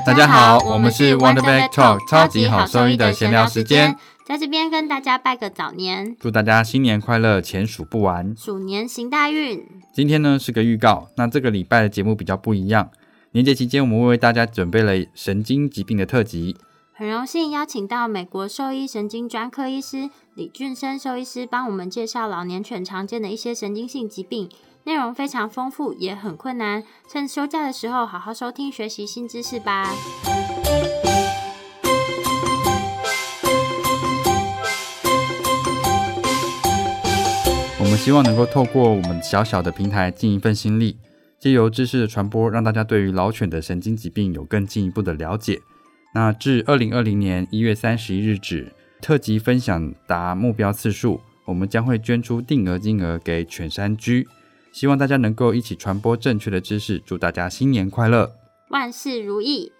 大家好，我们是 Wonder Back Talk 超级好兽医的闲聊时间，在这边跟大家拜个早年，祝大家新年快乐，钱数不完，鼠年行大运。今天呢是个预告，那这个礼拜的节目比较不一样。年节期间，我们为大家准备了神经疾病的特辑。很荣幸邀请到美国兽医神经专科医师李俊生兽医师，帮我们介绍老年犬常见的一些神经性疾病，内容非常丰富，也很困难。趁休假的时候，好好收听学习新知识吧。我们希望能够透过我们小小的平台尽一份心力，借由知识的传播，让大家对于老犬的神经疾病有更进一步的了解。那至二零二零年一月三十一日止，特辑分享达目标次数，我们将会捐出定额金额给犬山居，希望大家能够一起传播正确的知识，祝大家新年快乐，万事如意。